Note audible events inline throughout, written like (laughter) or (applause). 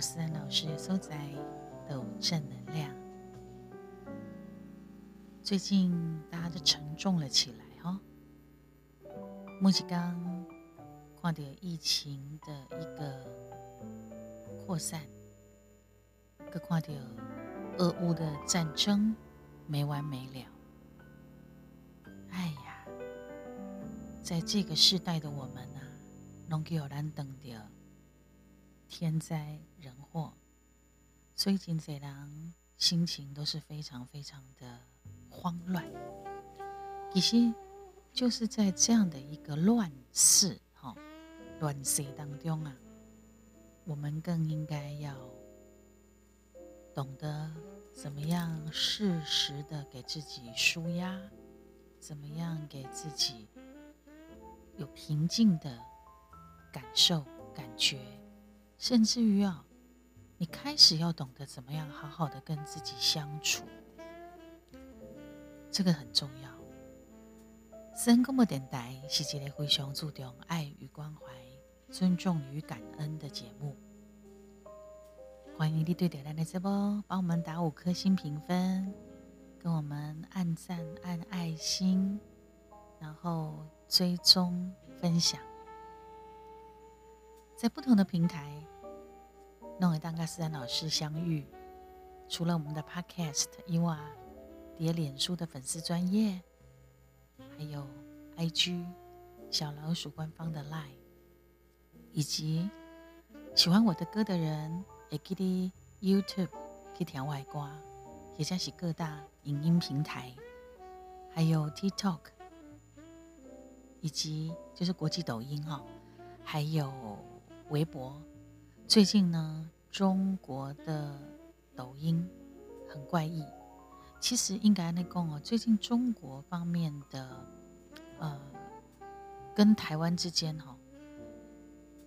思安老师的所在的正能量。最近大家都沉重了起来哈。莫吉刚看到疫情的一个扩散，更看到俄乌的战争没完没了。哎呀，在这个时代的我们啊，拢叫咱等着天灾人祸，所以今济人心情都是非常非常的慌乱。其实就是在这样的一个乱世、哈乱世当中啊，我们更应该要懂得怎么样适时的给自己舒压。怎么样给自己有平静的感受、感觉，甚至于啊，你开始要懂得怎么样好好的跟自己相处，这个很重要。深广播电台是一个非常注重爱与关怀、尊重与感恩的节目。欢迎你对点亮的直播，帮我们打五颗星评分。跟我们按赞、按爱心，然后追踪分享，在不同的平台，弄和当跟思安老师相遇。除了我们的 Podcast 以外，叠脸书的粉丝专业，还有 IG 小老鼠官方的 Line，以及喜欢我的歌的人，也可以 YouTube 去听外挂。也加是各大影音平台，还有 TikTok，以及就是国际抖音哈，还有微博。最近呢，中国的抖音很怪异。其实应该那讲哦，最近中国方面的呃，跟台湾之间哈，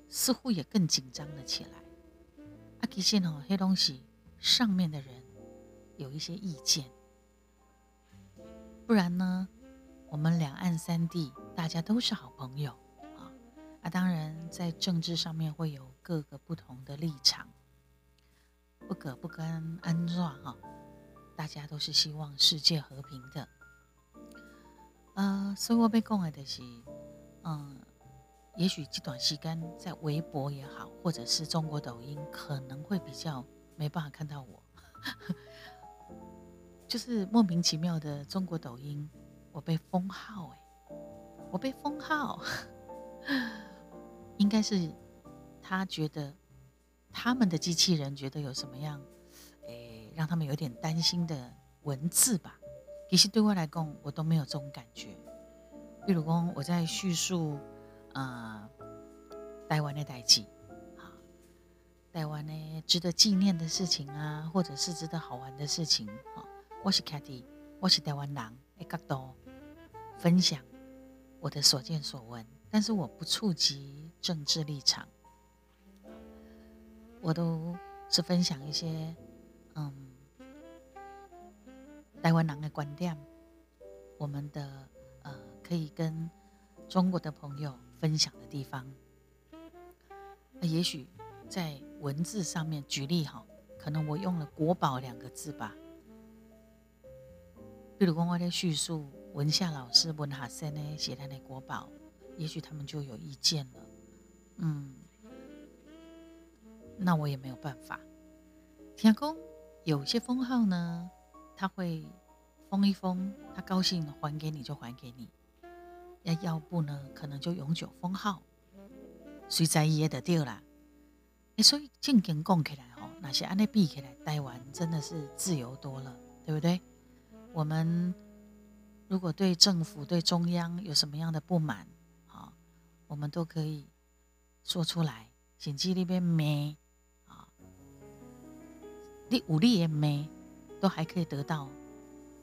似乎也更紧张了起来。啊，其实哦，黑东西上面的人。有一些意见，不然呢？我们两岸三地大家都是好朋友啊！当然在政治上面会有各个不同的立场，不可不跟安坐哈。大家都是希望世界和平的。呃，所以我被讲的是，嗯，也许这段时间在微博也好，或者是中国抖音，可能会比较没办法看到我。(laughs) 就是莫名其妙的中国抖音，我被封号哎，我被封号，应该是他觉得他们的机器人觉得有什么样，诶，让他们有点担心的文字吧。其实对我来讲，我都没有这种感觉。比如说我在叙述啊台湾的代际，啊台湾呢值得纪念的事情啊，或者是值得好玩的事情啊。我是 Katy，我是台湾人，的角度分享我的所见所闻，但是我不触及政治立场，我都是分享一些嗯台湾人的观点，我们的呃可以跟中国的朋友分享的地方，那也许在文字上面举例哈，可能我用了“国宝”两个字吧。比如讲，我在叙述文夏老师、文哈森呢写他的国宝，也许他们就有意见了。嗯，那我也没有办法。天公有些封号呢，他会封一封，他高兴还给你就还给你；要要不呢，可能就永久封号，谁在意也得掉啦。所以正经讲起来吼，那些安尼比起来，台湾真的是自由多了，对不对？我们如果对政府、对中央有什么样的不满，我们都可以说出来。请记那边没啊，你武力也没，都还可以得到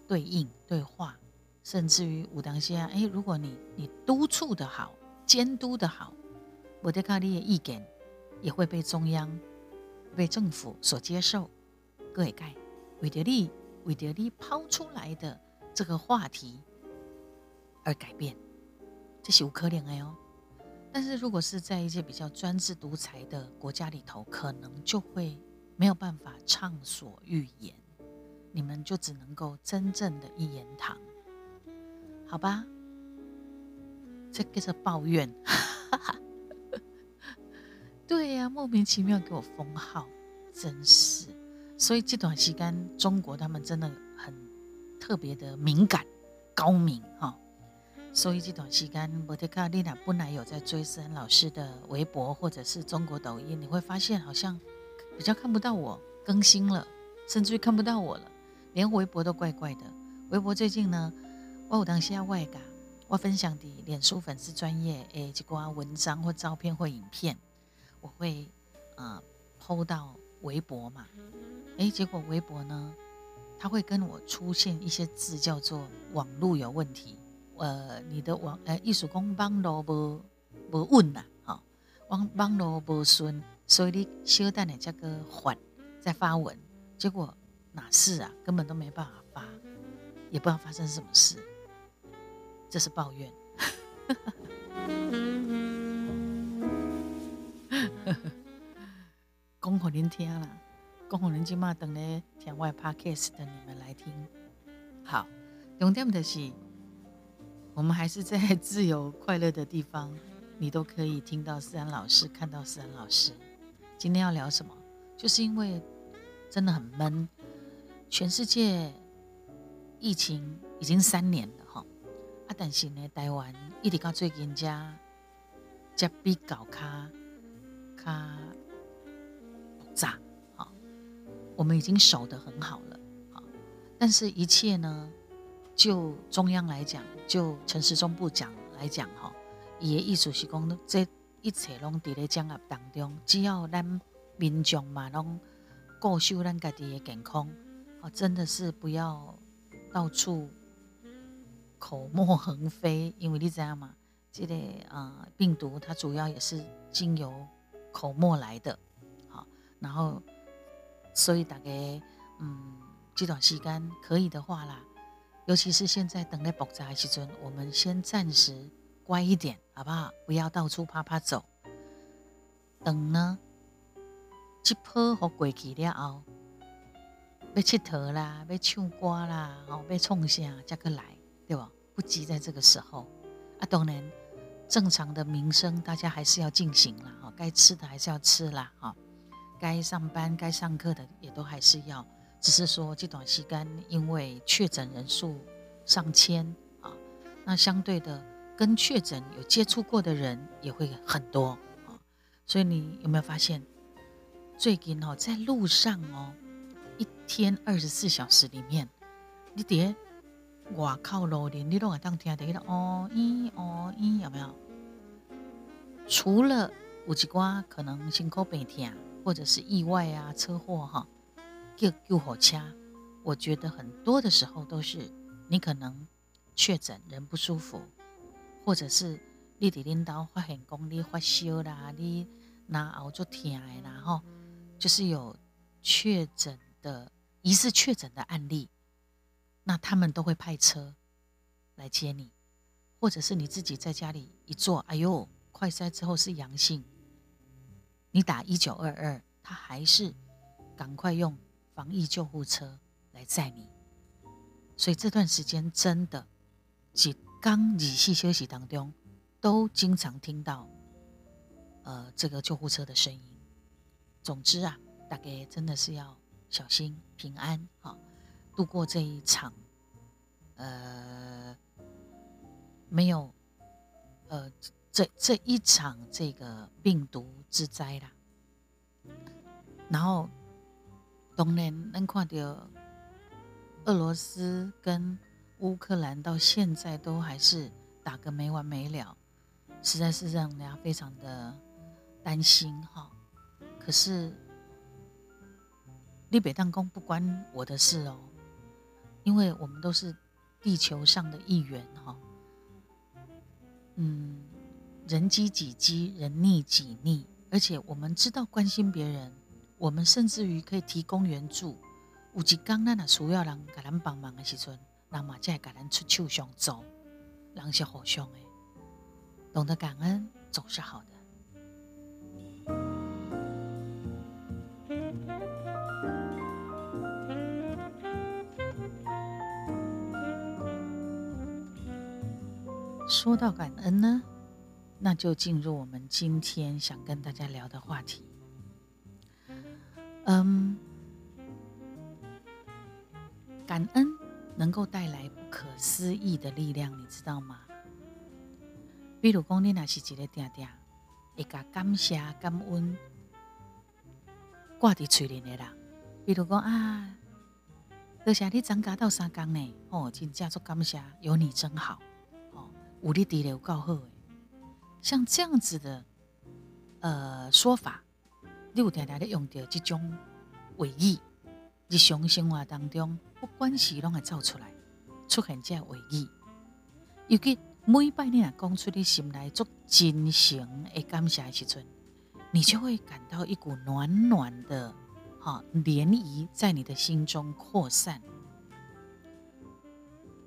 对应对话，甚至于武当下，哎，如果你你督促的好，监督的好，我的卡里的意见也会被中央、被政府所接受。各位盖，为着你。为着你抛出来的这个话题而改变，这是有可能的哦。但是如果是在一些比较专制独裁的国家里头，可能就会没有办法畅所欲言，你们就只能够真正的一言堂，好吧？这个是抱怨，(laughs) 对呀，莫名其妙给我封号，真是。所以这段时间，中国他们真的很特别的敏感、高明哈。所以这段时间，摩天卡丽娜本来有在追思老师的微博或者是中国抖音，你会发现好像比较看不到我更新了，甚至于看不到我了，连微博都怪怪的。微博最近呢，我有当下外嘎，我分享的脸书粉丝专业诶，几挂文章或照片或影片，我会呃抛到微博嘛，诶，结果微博呢，它会跟我出现一些字叫做网络有问题。呃，你的网呃艺术工网络无无稳呐，哈，网网络无顺，所以你小等的这个缓在发文，结果哪是啊，根本都没办法发，也不知道发生什么事，这是抱怨。(laughs) 讲给您听啦，讲给您今嘛等咧听外 podcast 的你们来听。好，重点的是。我们还是在 (laughs) 自由快乐的地方，你都可以听到思安老师，看到思安老师。今天要聊什么？就是因为真的很闷，全世界疫情已经三年了哈。啊，但是呢，台湾一直到最近加加比搞卡卡复杂，好，我们已经守得很好了，好，但是一切呢？就中央来讲，就陈时中部讲来讲，哈，伊的意思是讲，这一切拢伫咧掌握当中，只要咱民众嘛，拢顾守咱家己的健康，哦，真的是不要到处口沫横飞，因为你知道吗？这个呃病毒它主要也是经由口沫来的，好，然后所以大家嗯这段时间可以的话啦。尤其是现在等待爆炸的时阵，我们先暂时乖一点，好不好？不要到处啪啪走。等呢，一波和过去了后，要佚佗啦，要唱歌啦，哦，要冲啥才个来，对吧？不急在这个时候。啊，当然，正常的民生大家还是要进行啦，哈，该吃的还是要吃啦，哈，该上班、该上课的也都还是要。只是说这段时间，因为确诊人数上千啊，那相对的跟确诊有接触过的人也会很多啊，所以你有没有发现，最近哦，在路上哦，一天二十四小时里面，你爹外靠路连你都会当听到哦咦哦咦有没有？除了有几瓜可能心口病痛或者是意外啊车祸哈。救救火车，我觉得很多的时候都是你可能确诊人不舒服，或者是你的领导发现讲你发烧啦，你拿熬做疼的啦，吼，就是有确诊的疑似确诊的案例，那他们都会派车来接你，或者是你自己在家里一做，哎呦，快筛之后是阳性，你打一九二二，他还是赶快用。防疫救护车来载你，所以这段时间真的，几刚仔细休息当中，都经常听到，呃，这个救护车的声音。总之啊，大概真的是要小心平安啊，度过这一场，呃，没有，呃，这这一场这个病毒之灾啦，然后。当然，能看到俄罗斯跟乌克兰到现在都还是打个没完没了，实在是让人家非常的担心哈。可是，立北当公不关我的事哦，因为我们都是地球上的一员哈。嗯，人机己机，人逆己逆，而且我们知道关心别人。我们甚至于可以提供援助，有一刚咱啊需要人给咱帮忙的时阵，人嘛才会给咱出手相助，人是互相的，懂得感恩，总是好的。说到感恩呢，那就进入我们今天想跟大家聊的话题。嗯，感恩能够带来不可思议的力量，你知道吗？比如讲，你那是一个定定会甲感谢、感恩挂伫嘴里的人，比如讲啊，多谢你增加到三工呢，哦，真正做感谢，有你真好。武力地有够好诶，像这样子的呃说法，你有常常咧用到这种话语，日常生活当中不管是拢会造出来，出现这话语。尤其每摆你若讲出你心内做真诚诶感谢的时阵，你就会感到一股暖暖的哈涟漪在你的心中扩散。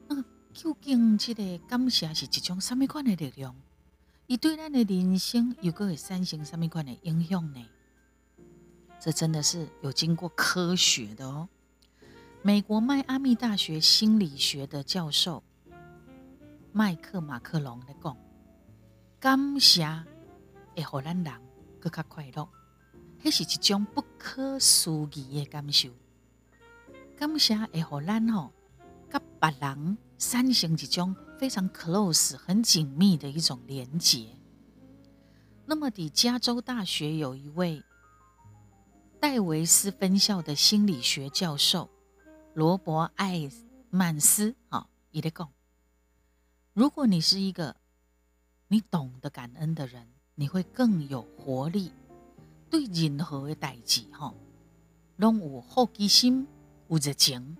那究竟这个感谢是一种什么款的力量？伊对咱的人生又会产生什么款的影响呢？这真的是有经过科学的哦。美国迈阿密大学心理学的教授麦克马克龙来讲，感谢会让咱人更加快乐，那是一种不可思议的感受。感谢会让咱吼，甲别人。产生一种非常 close、很紧密的一种连结。那么，的加州大学有一位戴维斯分校的心理学教授罗伯·艾曼斯，啊，也在讲：如果你是一个你懂得感恩的人，你会更有活力，对任何的代志，哈，拢有好奇心、有热情，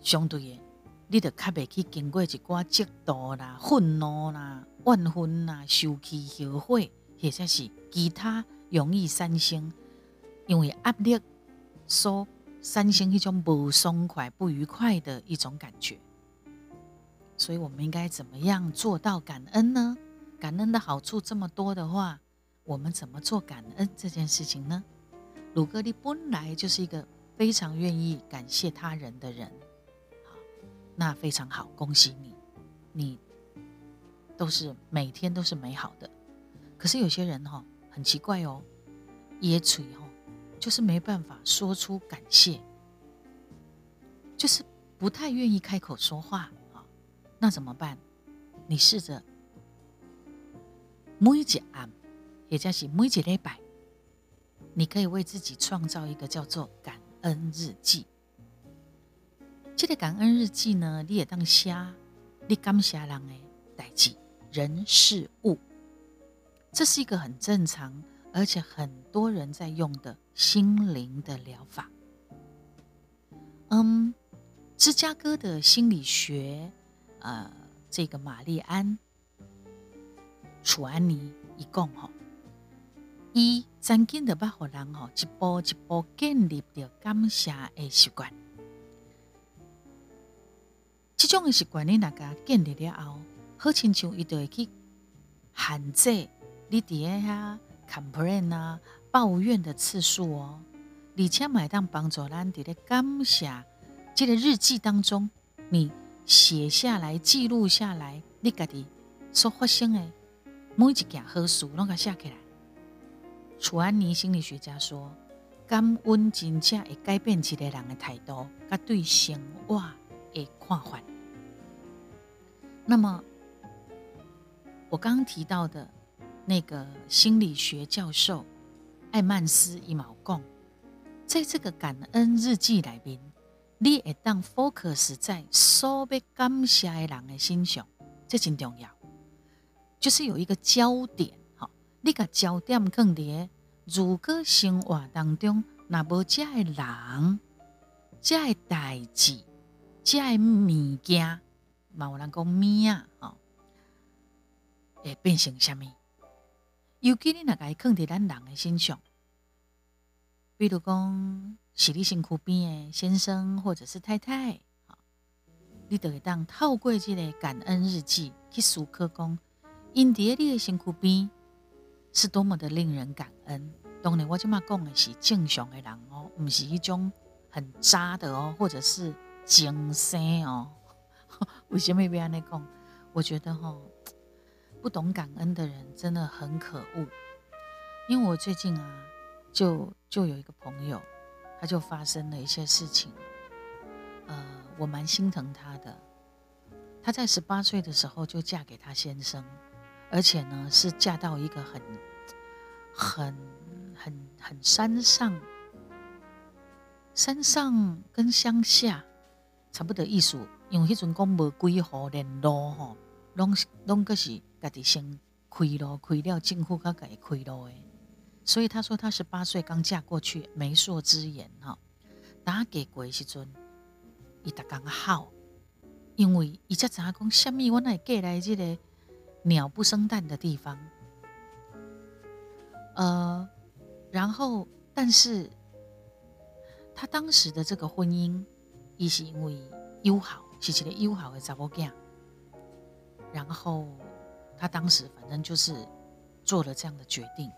相对的。你就较袂去经过一寡嫉妒啦、愤怒啦、怨恨啦、受气、后悔，或者是其他容易产生因为压力所产生一种不松快、不愉快的一种感觉。所以，我们应该怎么样做到感恩呢？感恩的好处这么多的话，我们怎么做感恩这件事情呢？鲁格利本来就是一个非常愿意感谢他人的人。那非常好，恭喜你，你都是每天都是美好的。可是有些人哈很奇怪哦，野嘴哈，就是没办法说出感谢，就是不太愿意开口说话啊。那怎么办？你试着每一暗，也就是每一礼拜，你可以为自己创造一个叫做感恩日记。这个感恩日记呢，你也当写你感谢人的代志、人事物，这是一个很正常，而且很多人在用的心灵的疗法。嗯，芝加哥的心理学，呃，这个玛丽安楚安妮一共哈，一曾经的把好人哈一步一步建立着感谢的习惯。这种的习惯，你那个建立了后，好亲像伊就会去限制你伫遐 complain 啊、抱怨的次数哦。而且买当帮助咱伫咧感谢这个日记当中，你写下来、记录下来，你家己所发生的每一件好事，拢甲写起来。楚安妮心理学家说，感恩真正会改变一个人的态度，甲对生活的看法。那么，我刚刚提到的那个心理学教授艾曼斯伊毛贡，在这个感恩日记里面，你会当 focus 在所被感谢的人的心上，这真重要。就是有一个焦点，哈，你个焦点放伫如果生活当中那无这的人、这的代志、这的物件。嘛有人讲物啊，吼，会变成什么？尤其你若个放伫咱人的身上，比如讲是你身躯边的先生或者是太太，你就会当透过这个感恩日记去思考讲，因伫诶你的身躯边，是多么的令人感恩。当然，我即马讲的是正常的人哦，毋是一种很渣的哦，或者是精神哦。(laughs) 为什么要安尼讲？我觉得哈，不懂感恩的人真的很可恶。因为我最近啊，就就有一个朋友，他就发生了一些事情，呃，我蛮心疼他的。他在十八岁的时候就嫁给他先生，而且呢是嫁到一个很、很、很、很山上、山上跟乡下差不多意思。因为迄阵讲无几户联络吼，拢拢个是家己先开路，开了政府才家己开路诶。所以他说，他十八岁刚嫁过去，媒妁之言哈，打给过时阵，伊逐刚好，因为伊才知影讲，虾米我乃嫁来这个鸟不生蛋的地方，呃，然后但是他当时的这个婚姻，伊是因为友好，是一个友好的查某囝，然后他当时反正就是做了这样的决定。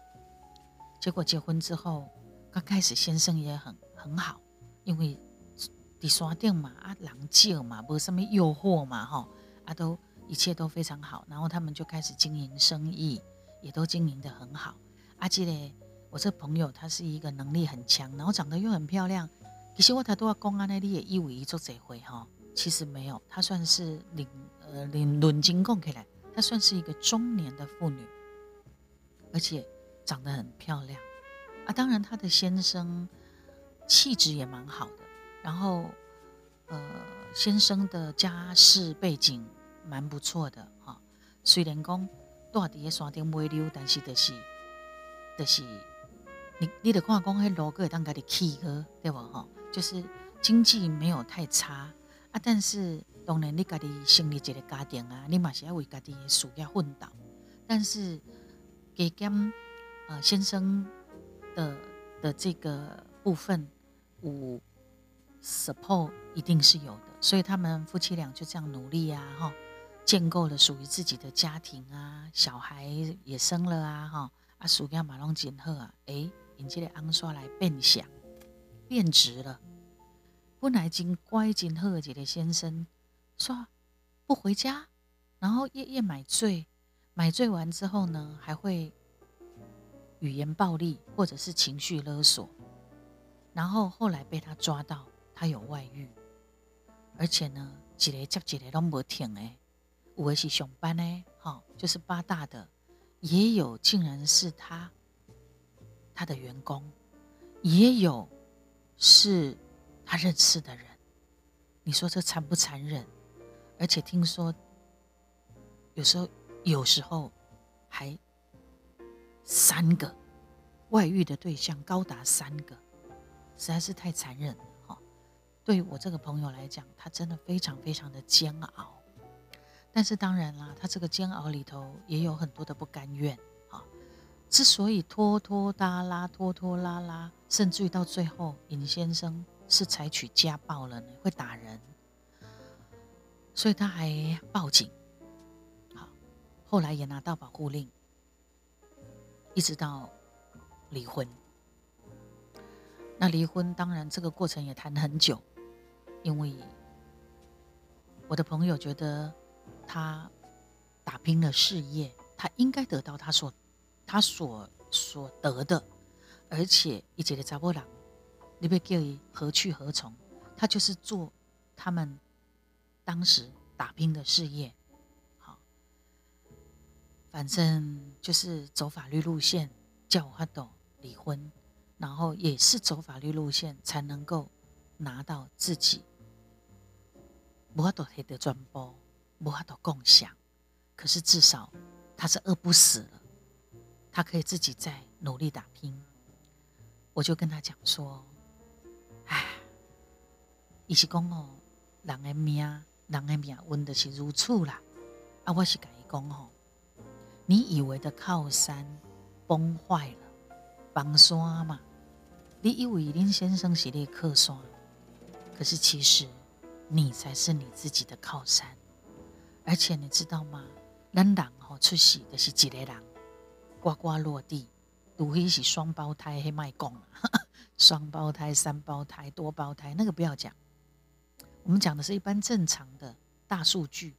结果结婚之后，刚开始先生也很很好，因为伫山顶嘛，啊人少嘛，无什么诱惑嘛，哈，啊都一切都非常好。然后他们就开始经营生意，也都经营的很好。阿记嘞，我这朋友他是一个能力很强，然后长得又很漂亮。其实我他都要公安那里也一五一做这回哈，其实没有，她算是领呃领论金供起来，她算是一个中年的妇女，而且。长得很漂亮啊！当然，她的先生气质也蛮好的。然后，呃，先生的家世背景蛮不错的哈。虽然讲住伫个山顶买溜，但是就是，就是你你得看讲，迄路个当家的气哥，对不哈？就是经济没有太差但是当然，你家己成立一个家庭啊，你嘛是要为家己的事业奋斗。但是加减。呃，先生的的这个部分，五 support 一定是有的，所以他们夫妻俩就这样努力啊，哈，建构了属于自己的家庭啊，小孩也生了啊，哈，啊，暑假马龙锦鹤啊，哎，引起了昂刷来变响，变直了。本来真乖真好的先生，说不回家，然后夜夜买醉，买醉完之后呢，还会。语言暴力或者是情绪勒索，然后后来被他抓到，他有外遇，而且呢，几个接几个都没停诶，有的是上班呢，哈，就是八大的，也有竟然是他他的员工，也有是他认识的人，你说这残不残忍？而且听说有时候有时候还。三个外遇的对象高达三个，实在是太残忍了哈！对我这个朋友来讲，他真的非常非常的煎熬。但是当然啦，他这个煎熬里头也有很多的不甘愿啊。之所以拖拖拉拉、拖拖拉拉，甚至于到最后，尹先生是采取家暴了呢，会打人，所以他还报警。好，后来也拿到保护令。一直到离婚，那离婚当然这个过程也谈很久，因为我的朋友觉得他打拼了事业，他应该得到他所他所所得的，而且一直的查波郎，你被叫何去何从？他就是做他们当时打拼的事业。好反正就是走法律路线，叫我阿斗离婚，然后也是走法律路线才能够拿到自己，无法度黑得转播，无法度共享。可是至少他是饿不死了，他可以自己在努力打拼。我就跟他讲说：“，伊是讲哦，人的命，人的命运就是如此啦。啊，我是甲伊讲吼。”你以为的靠山崩坏了，崩山嘛？你以为林先生是你靠山，可是其实你才是你自己的靠山。而且你知道吗？咱人吼出世的是一个人，呱呱落地，除非是双胞胎，黑卖讲 (laughs) 双胞胎、三胞胎、多胞胎，那个不要讲。我们讲的是一般正常的大数据，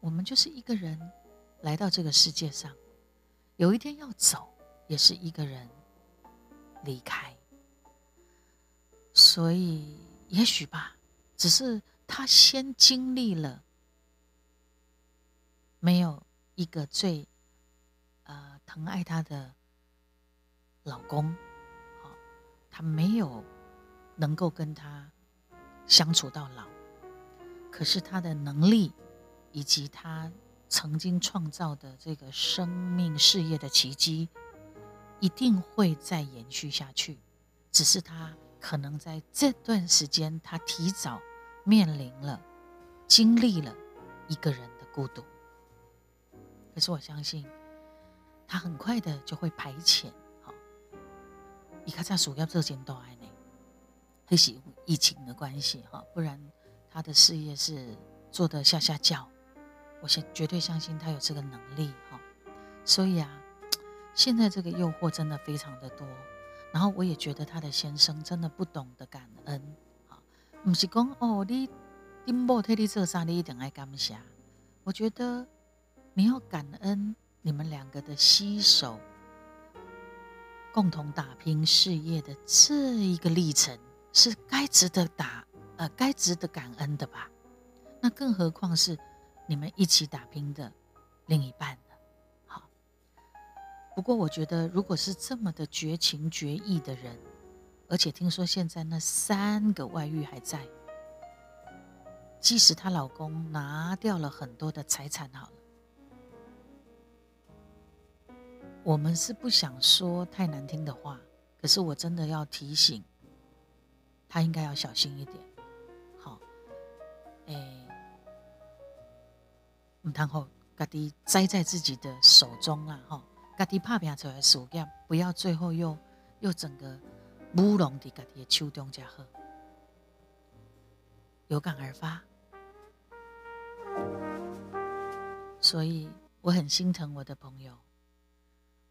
我们就是一个人来到这个世界上，有一天要走，也是一个人离开。所以，也许吧，只是他先经历了没有一个最呃疼爱他的老公，好，他没有能够跟他相处到老。可是他的能力，以及他曾经创造的这个生命事业的奇迹，一定会再延续下去。只是他可能在这段时间，他提早面临了、经历了一个人的孤独。可是我相信，他很快的就会排遣。好，伊卡在主要这件都爱呢，还是疫情的关系哈，不然。他的事业是做的下下叫，我相绝对相信他有这个能力哈。所以啊，现在这个诱惑真的非常的多，然后我也觉得他的先生真的不懂得感恩啊，不是讲哦，你你某替你做啥，你一定爱感谢。我觉得你要感恩你们两个的携手，共同打拼事业的这一个历程，是该值得打。呃，该值得感恩的吧？那更何况是你们一起打拼的另一半呢？好，不过我觉得，如果是这么的绝情绝义的人，而且听说现在那三个外遇还在，即使她老公拿掉了很多的财产，好了，我们是不想说太难听的话，可是我真的要提醒他，应该要小心一点。哎，唔通好，家己栽在自己的手中啊！哈，家己拍拼出来事业，不要最后又又整个乌龙的家己的手中加好，有感而发。所以我很心疼我的朋友，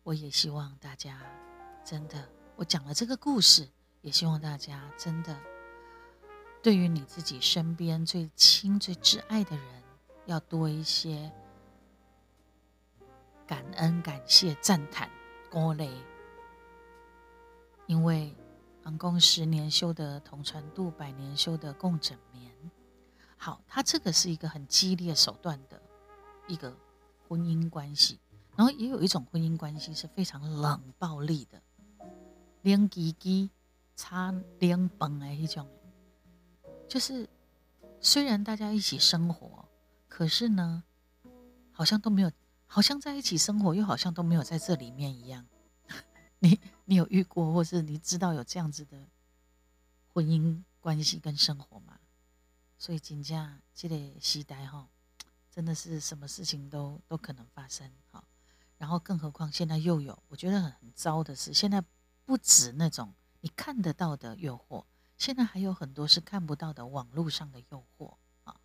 我也希望大家真的，我讲了这个故事，也希望大家真的。对于你自己身边最亲、最挚爱的人，要多一些感恩、感谢、赞叹、鼓励，因为航空十年修得同船渡，百年修得共枕眠。好，它这个是一个很激烈手段的一个婚姻关系，然后也有一种婚姻关系是非常冷暴力的，连鸡鸡差连崩的那种。就是，虽然大家一起生活，可是呢，好像都没有，好像在一起生活，又好像都没有在这里面一样。(laughs) 你你有遇过，或是你知道有这样子的婚姻关系跟生活吗？所以金价这个时代哈，真的是什么事情都都可能发生哈。然后更何况现在又有，我觉得很很糟的是，现在不止那种你看得到的诱惑。现在还有很多是看不到的网络上的诱惑啊，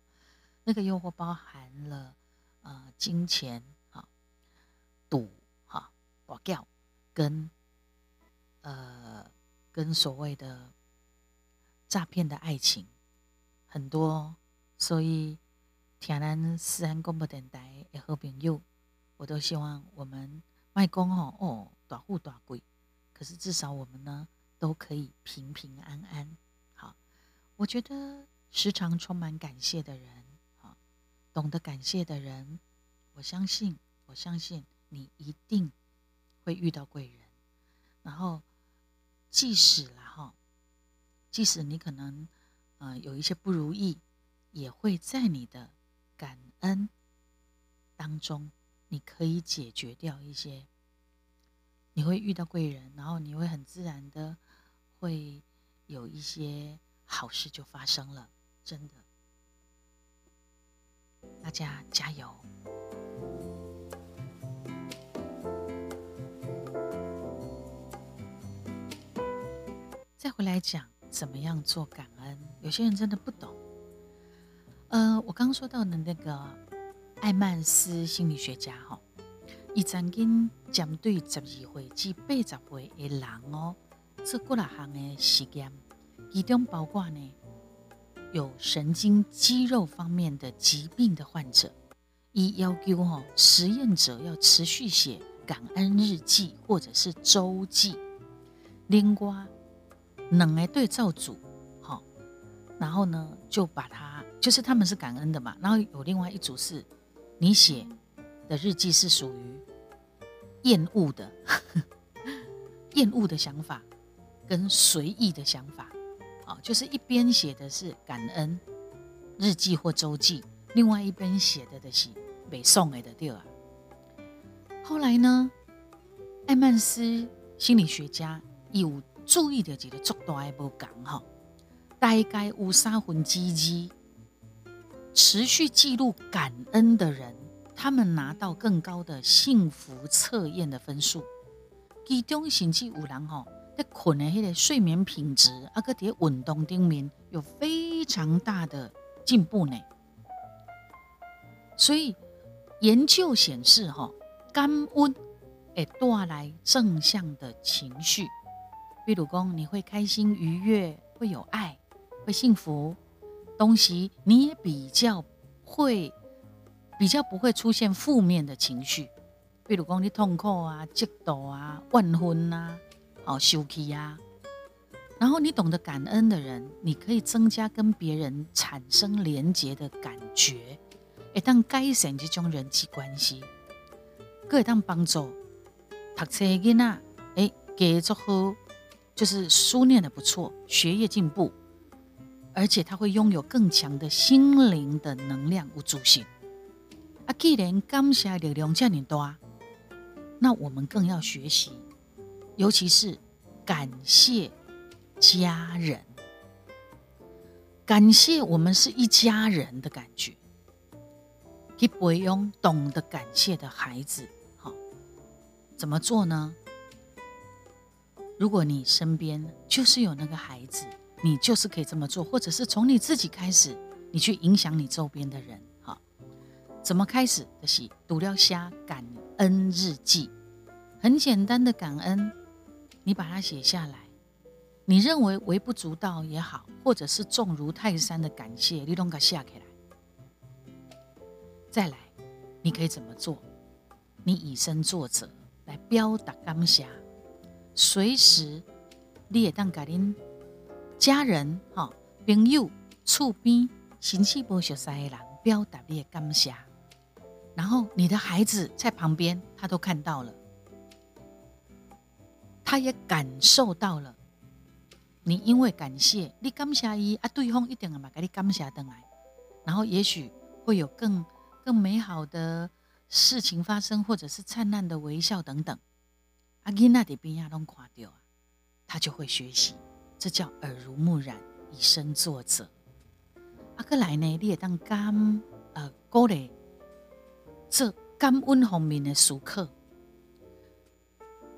那个诱惑包含了呃金钱啊、赌哈、保钓跟呃跟所谓的诈骗的爱情很多，所以天南私安公布电台也和朋友，我都希望我们卖公哦哦大富大贵，可是至少我们呢都可以平平安安。好我觉得时常充满感谢的人，啊，懂得感谢的人，我相信，我相信你一定会遇到贵人。然后，即使了哈，即使你可能呃有一些不如意，也会在你的感恩当中，你可以解决掉一些。你会遇到贵人，然后你会很自然的会有一些。好事就发生了，真的，大家加油！再回来讲怎么样做感恩，有些人真的不懂。呃，我刚说到的那个艾曼斯心理学家哈，伊曾经针对十二岁至八十岁的人哦，做过了项的实验，其中包括呢有神经肌肉方面的疾病的患者，伊要求哦实验者要持续写感恩日记或者是周记，另外两个对照组，好，然后呢就把它就是他们是感恩的嘛，然后有另外一组是。你写的日记是属于厌恶的、(laughs) 厌恶的想法跟随意的想法，啊，就是一边写的是感恩日记或周记，另外一边写的的是北宋的对啊。后来呢，艾曼斯心理学家有注意的几个足大的不讲哈，大概有三分之二。持续记录感恩的人，他们拿到更高的幸福测验的分数。其中甚至有人吼，在困的迄个睡眠品质，啊，个伫运动顶面有非常大的进步呢。所以研究显示，吼，感恩会带来正向的情绪，比如讲你会开心愉悦，会有爱，会幸福。东西你也比较会，比较不会出现负面的情绪，比如讲你痛苦啊、嫉妒啊、万分呐、好生气呀。然后你懂得感恩的人，你可以增加跟别人产生连结的感觉，会当改善这种人际关系，可以当帮助读册囡仔，哎，继续好，就是书念的不错，学业进步。而且他会拥有更强的心灵的能量无助性。啊，既然感谢力量这么多，那我们更要学习，尤其是感谢家人，感谢我们是一家人的感觉。去培养懂得感谢的孩子，好，怎么做呢？如果你身边就是有那个孩子。你就是可以这么做，或者是从你自己开始，你去影响你周边的人。哈，怎么开始的？是读了虾感恩日记，很简单的感恩，你把它写下来。你认为微不足道也好，或者是重如泰山的感谢，你都给下起来。再来，你可以怎么做？你以身作则来表达感谢，随时你也当给恁。家人、哈朋友、厝边、亲戚不熟悉的人，表达你的感谢。然后你的孩子在旁边，他都看到了，他也感受到了。你因为感谢你感谢伊啊，对方一定嘛给你感谢等来，然后也许会有更更美好的事情发生，或者是灿烂的微笑等等。阿囡那的边啊拢看到啊，他就会学习。这叫耳濡目染，以身作则。阿哥来呢，你也当感呃鼓励这感恩方面的时刻。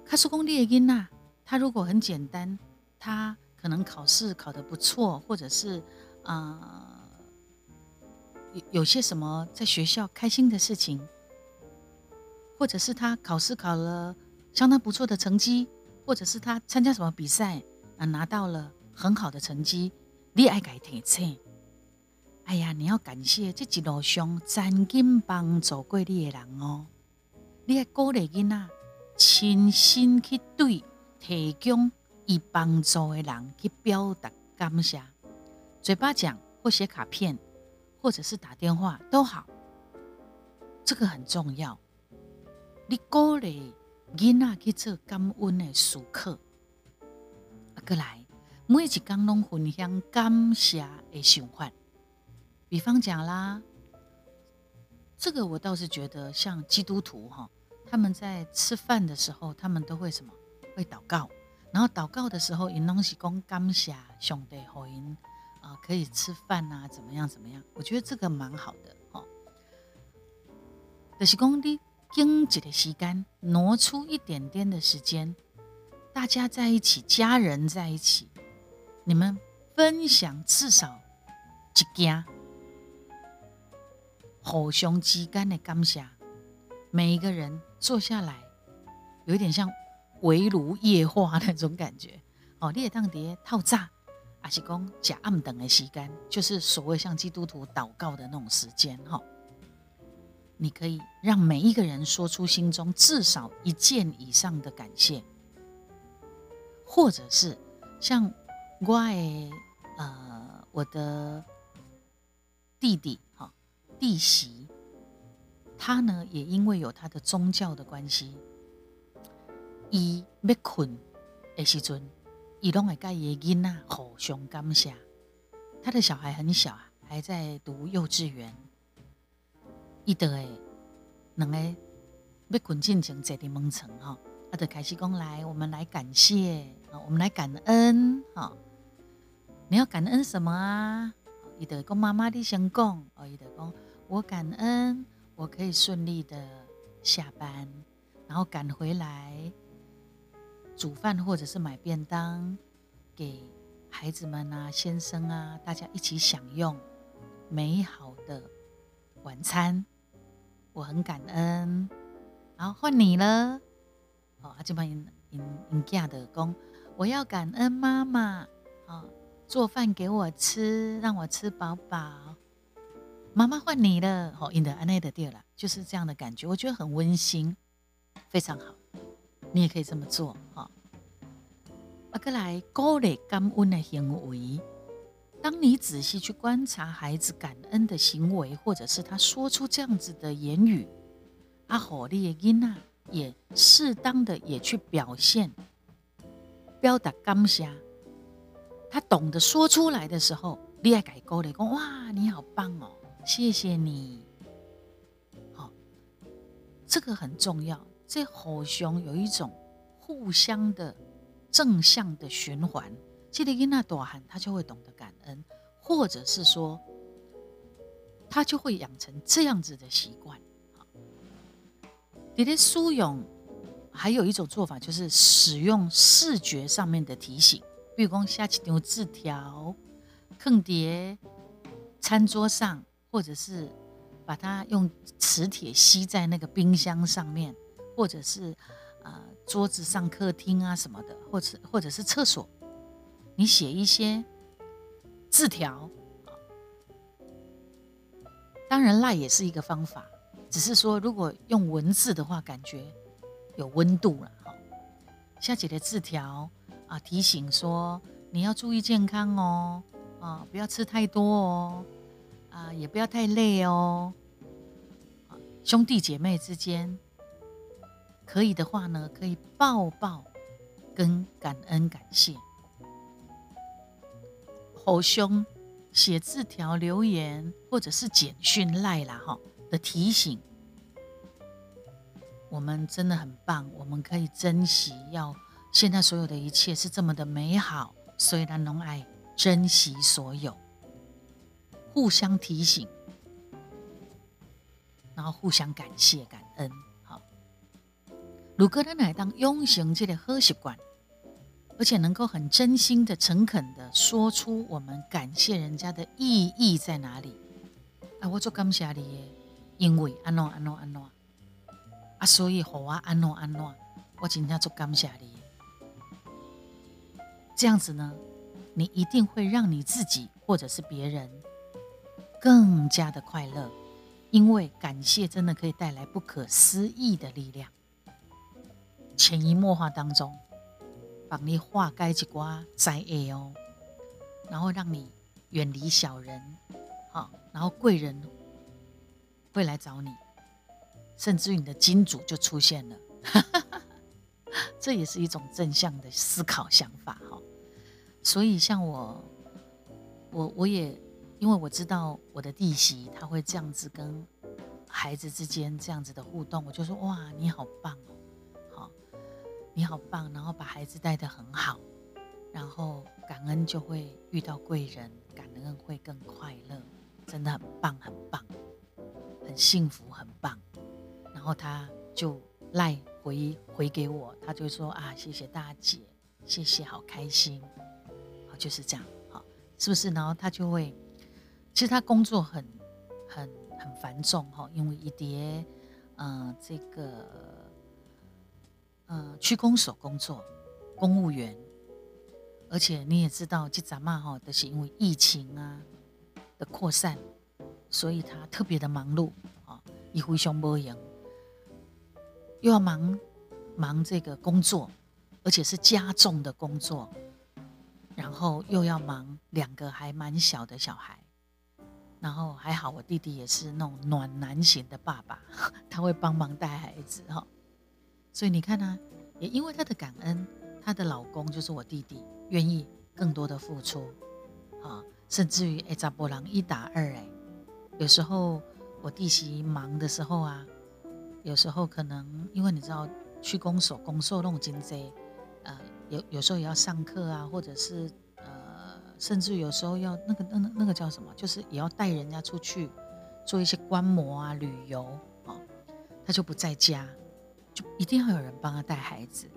卡苏公你的囡呐，他如果很简单，他可能考试考得不错，或者是啊有有些什么在学校开心的事情，或者是他考试考了相当不错的成绩，或者是他参加什么比赛。啊，拿到了很好的成绩，你爱改提醒。哎呀，你要感谢这一路上曾经帮助过你的人哦。你要鼓励囡仔，亲身去对提供以帮助的人去表达感谢，嘴巴讲或写卡片，或者是打电话都好。这个很重要。你鼓励囡仔去做感恩的时刻。过来，每一天拢分享感谢的想法。比方讲啦，这个我倒是觉得像基督徒哈，他们在吃饭的时候，他们都会什么？会祷告。然后祷告的时候，因拢是讲感谢上帝，好因啊可以吃饭啊，怎么样怎么样？我觉得这个蛮好的哈。就是讲你经济的时间，挪出一点点的时间。大家在一起，家人在一起，你们分享至少一件互相之间的感谢，每一个人坐下来，有一点像围炉夜话那种感觉。(laughs) 哦，列当碟套炸，阿是讲假暗等的时间，就是所谓像基督徒祷告的那种时间哈。你可以让每一个人说出心中至少一件以上的感谢，或者是像我的呃我的弟弟哈弟媳，他呢也因为有他的宗教的关系，伊要困的时阵，伊拢会甲伊的囡仔互相感谢。他的小孩很小啊，还在读幼稚园。伊得诶，两个要困进前坐伫门床哈，啊，就开始讲来，我们来感谢啊，我们来感恩哈。你要感恩什么啊？伊得讲妈妈，你先讲哦。伊得讲我感恩，我可以顺利的下班，然后赶回来煮饭或者是买便当给孩子们啊、先生啊，大家一起享用美好的晚餐。我很感恩，然后换你了。哦，阿基玛因因因嫁的公，我要感恩妈妈，啊，做饭给我吃，让我吃饱饱。妈妈换你了，哦，因的安内的地了，就是这样的感觉，我觉得很温馨，非常好。你也可以这么做，哈。阿哥来鼓励感恩的行为。当你仔细去观察孩子感恩的行为，或者是他说出这样子的言语，阿火利因娜也适当的也去表现，表达感谢。他懂得说出来的时候，你爱改沟的讲哇，你好棒哦，谢谢你。好，这个很重要，这好像有一种互相的正向的循环。记得因那多喊，他就会懂得感恩，或者是说，他就会养成这样子的习惯。你的书勇还有一种做法，就是使用视觉上面的提醒，比如讲下几张字条，坑碟餐桌上，或者是把它用磁铁吸在那个冰箱上面，或者是呃桌子上、客厅啊什么的，或者或者是厕所。你写一些字条，当然赖也是一个方法，只是说如果用文字的话，感觉有温度了哈。下姐的字条啊，提醒说你要注意健康哦，啊，不要吃太多哦，啊，也不要太累哦。兄弟姐妹之间，可以的话呢，可以抱抱跟感恩感谢。偶兄写字条、留言或者是简讯赖啦哈的提醒，我们真的很棒，我们可以珍惜。要现在所有的一切是这么的美好，所以呢，侬爱珍惜所有，互相提醒，然后互相感谢、感恩。好，如果咱来当永行这个好习惯。而且能够很真心的、诚恳的说出我们感谢人家的意义在哪里？啊，我做感谢你，因为安诺安诺安诺啊，所以好啊安诺安诺，我今天做感谢你。这样子呢，你一定会让你自己或者是别人更加的快乐，因为感谢真的可以带来不可思议的力量，潜移默化当中。帮你化解一瓜灾厄哦，然后让你远离小人，好，然后贵人会来找你，甚至于你的金主就出现了，(laughs) 这也是一种正向的思考想法哈。所以像我，我我也因为我知道我的弟媳她会这样子跟孩子之间这样子的互动，我就说哇，你好棒哦。好你好棒，然后把孩子带得很好，然后感恩就会遇到贵人，感恩会更快乐，真的很棒，很棒，很幸福，很棒。然后他就赖回回给我，他就说啊，谢谢大姐，谢谢，好开心，好就是这样，好，是不是？然后他就会，其实他工作很很很繁重哈，因为一叠呃这个呃区公所工作，公务员，而且你也知道，这咱嘛哈都是因为疫情啊的扩散，所以他特别的忙碌啊，一非常无闲，又要忙忙这个工作，而且是加重的工作，然后又要忙两个还蛮小的小孩。然后还好，我弟弟也是那种暖男型的爸爸，(laughs) 他会帮忙带孩子哈。所以你看啊，也因为他的感恩，他的老公就是我弟弟，愿意更多的付出啊，甚至于哎，扎波郎一打二哎，有时候我弟媳忙的时候啊，有时候可能因为你知道去公所公受弄经济，呃，有有时候也要上课啊，或者是。甚至有时候要那个、那、那、那个叫什么？就是也要带人家出去做一些观摩啊、旅游啊，他就不在家，就一定要有人帮他带孩子。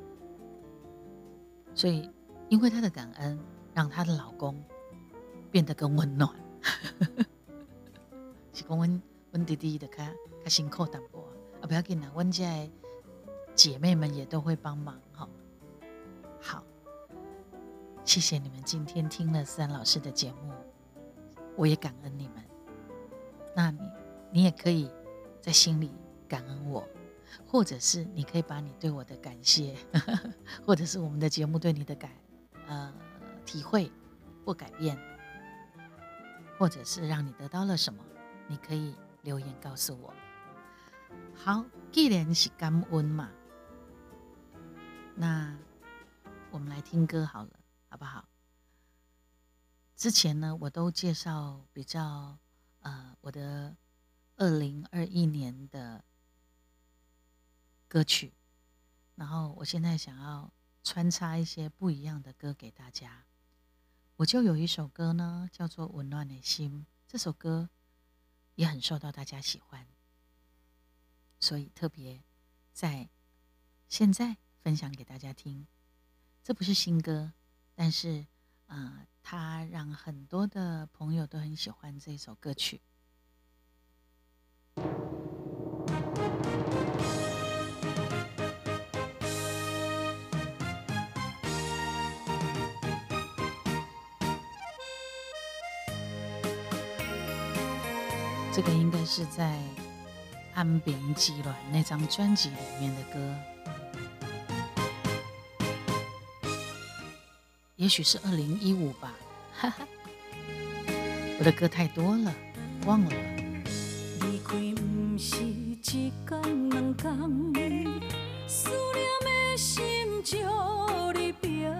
所以，因为他的感恩，让她的老公变得更温暖。(laughs) 是讲温温弟弟的开开辛苦淡薄啊，不要紧啦，温家姐妹们也都会帮忙哈。好。谢谢你们今天听了思安老师的节目，我也感恩你们。那你你也可以在心里感恩我，或者是你可以把你对我的感谢，(laughs) 或者是我们的节目对你的感呃体会或改变，或者是让你得到了什么，你可以留言告诉我。好，既然是感恩嘛，那我们来听歌好了。之前呢，我都介绍比较呃我的二零二一年的歌曲，然后我现在想要穿插一些不一样的歌给大家。我就有一首歌呢，叫做《温暖的心》，这首歌也很受到大家喜欢，所以特别在现在分享给大家听。这不是新歌。但是，呃，他让很多的朋友都很喜欢这首歌曲。这个应该是在《安平鸡卵》那张专辑里面的歌。也许是二零一五吧，哈哈，我的歌太多了，忘了。离开不是一天两天，思念的心祝你平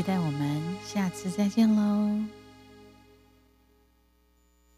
期待我们下次再见喽。